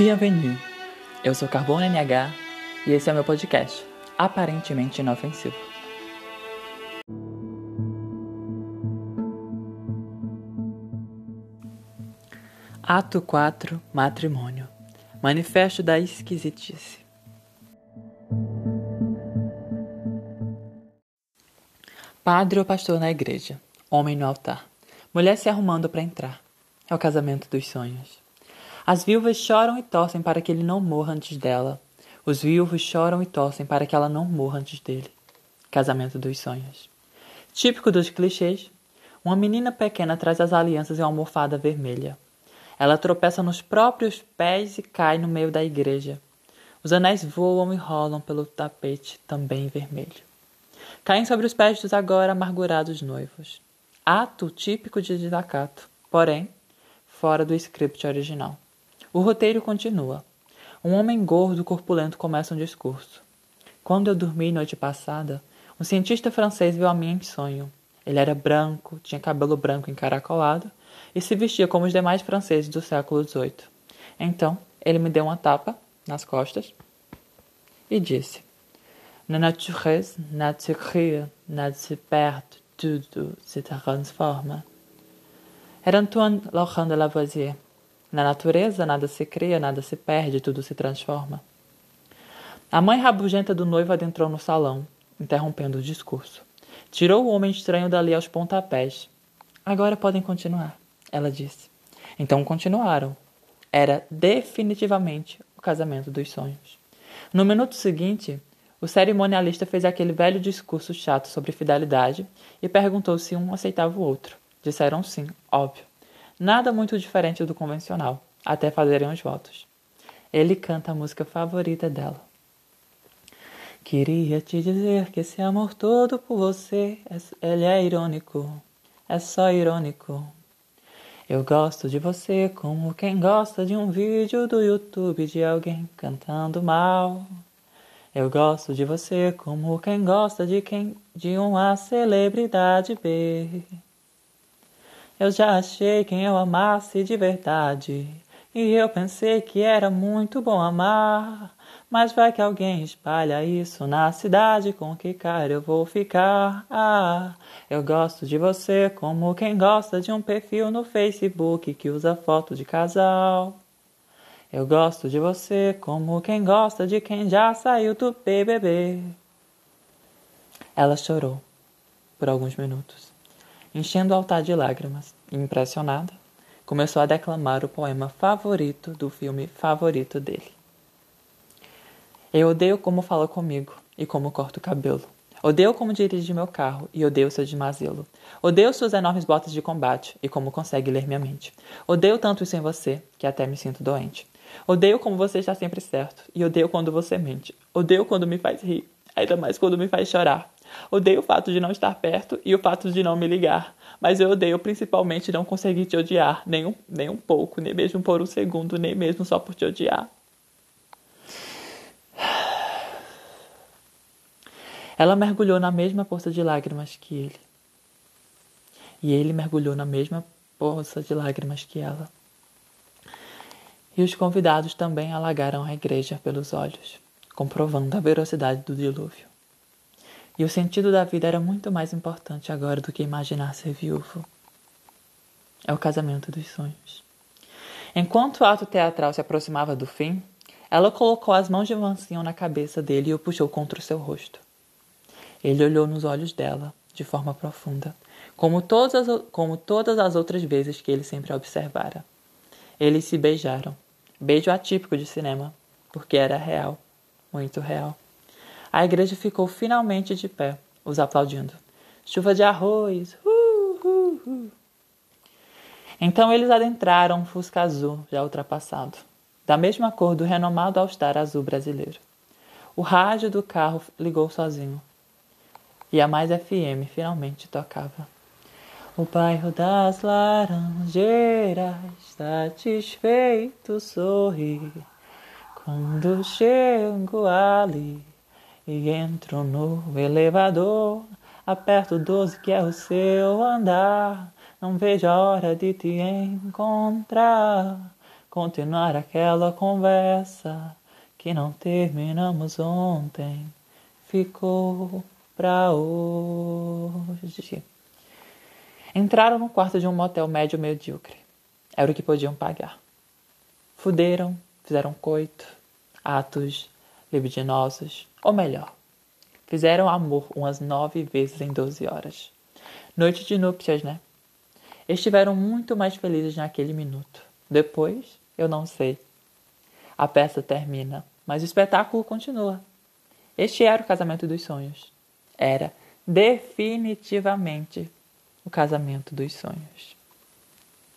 Bienvenue! Eu sou Carbono NH e esse é o meu podcast, aparentemente inofensivo. Ato 4 Matrimônio Manifesto da Esquisitice Padre ou pastor na igreja, homem no altar, mulher se arrumando para entrar. É o casamento dos sonhos. As viúvas choram e torcem para que ele não morra antes dela. Os viúvos choram e torcem para que ela não morra antes dele. Casamento dos sonhos. Típico dos clichês, uma menina pequena traz as alianças em uma almofada vermelha. Ela tropeça nos próprios pés e cai no meio da igreja. Os anéis voam e rolam pelo tapete, também vermelho. Caem sobre os pés dos agora amargurados noivos. Ato típico de desacato, porém, fora do script original. O roteiro continua. Um homem gordo corpulento começa um discurso. Quando eu dormi noite passada, um cientista francês viu a mim em sonho. Ele era branco, tinha cabelo branco encaracolado e se vestia como os demais franceses do século XVIII. Então, ele me deu uma tapa nas costas e disse: Na natureza, nada se cria, nada se perde, tudo se transforma. Era Antoine Laurent de Lavoisier. Na natureza, nada se cria, nada se perde, tudo se transforma. A mãe rabugenta do noivo adentrou no salão, interrompendo o discurso. Tirou o homem estranho dali aos pontapés. Agora podem continuar ela disse. Então continuaram. Era definitivamente o casamento dos sonhos. No minuto seguinte, o cerimonialista fez aquele velho discurso chato sobre fidelidade e perguntou se um aceitava o outro. Disseram sim, óbvio. Nada muito diferente do convencional, até fazerem os votos. Ele canta a música favorita dela. Queria te dizer que esse amor todo por você, ele é irônico, é só irônico. Eu gosto de você como quem gosta de um vídeo do YouTube de alguém cantando mal. Eu gosto de você como quem gosta de quem de uma celebridade B. Eu já achei quem eu amasse de verdade, e eu pensei que era muito bom amar. Mas vai que alguém espalha isso na cidade, com que cara eu vou ficar? Ah, eu gosto de você como quem gosta de um perfil no Facebook que usa foto de casal. Eu gosto de você como quem gosta de quem já saiu do BBB. Ela chorou por alguns minutos, enchendo o altar de lágrimas, e impressionada, começou a declamar o poema favorito do filme favorito dele. Eu odeio como fala comigo e como corta o cabelo. Odeio como dirige meu carro e odeio seu desmazelo. Odeio suas enormes botas de combate e como consegue ler minha mente. Odeio tanto isso em você que até me sinto doente. Odeio como você está sempre certo e odeio quando você mente. Odeio quando me faz rir, ainda mais quando me faz chorar. Odeio o fato de não estar perto e o fato de não me ligar. Mas eu odeio principalmente não conseguir te odiar, nem um, nem um pouco, nem mesmo por um segundo, nem mesmo só por te odiar. Ela mergulhou na mesma poça de lágrimas que ele. E ele mergulhou na mesma poça de lágrimas que ela. E os convidados também alagaram a igreja pelos olhos, comprovando a velocidade do dilúvio. E o sentido da vida era muito mais importante agora do que imaginar ser viúvo. É o casamento dos sonhos. Enquanto o ato teatral se aproximava do fim, ela colocou as mãos de mansinho na cabeça dele e o puxou contra o seu rosto. Ele olhou nos olhos dela, de forma profunda, como todas, as, como todas as outras vezes que ele sempre a observara. Eles se beijaram. Beijo atípico de cinema, porque era real, muito real. A igreja ficou finalmente de pé, os aplaudindo. Chuva de arroz! Uh, uh, uh. Então eles adentraram um Fusca azul, já ultrapassado, da mesma cor do renomado All-Star azul brasileiro. O rádio do carro ligou sozinho. E a Mais FM finalmente tocava. O bairro das Laranjeiras, satisfeito sorri. Quando chego ali e entro no elevador, aperto 12 que é o seu andar. Não vejo a hora de te encontrar. continuar aquela conversa que não terminamos ontem. Ficou pra hoje. Entraram no quarto de um motel médio medíocre. Era o que podiam pagar. Fuderam, fizeram coito, atos libidinosos, ou melhor, fizeram amor umas nove vezes em doze horas. Noite de núpcias, né? Estiveram muito mais felizes naquele minuto. Depois, eu não sei. A peça termina, mas o espetáculo continua. Este era o casamento dos sonhos. Era definitivamente o casamento dos sonhos.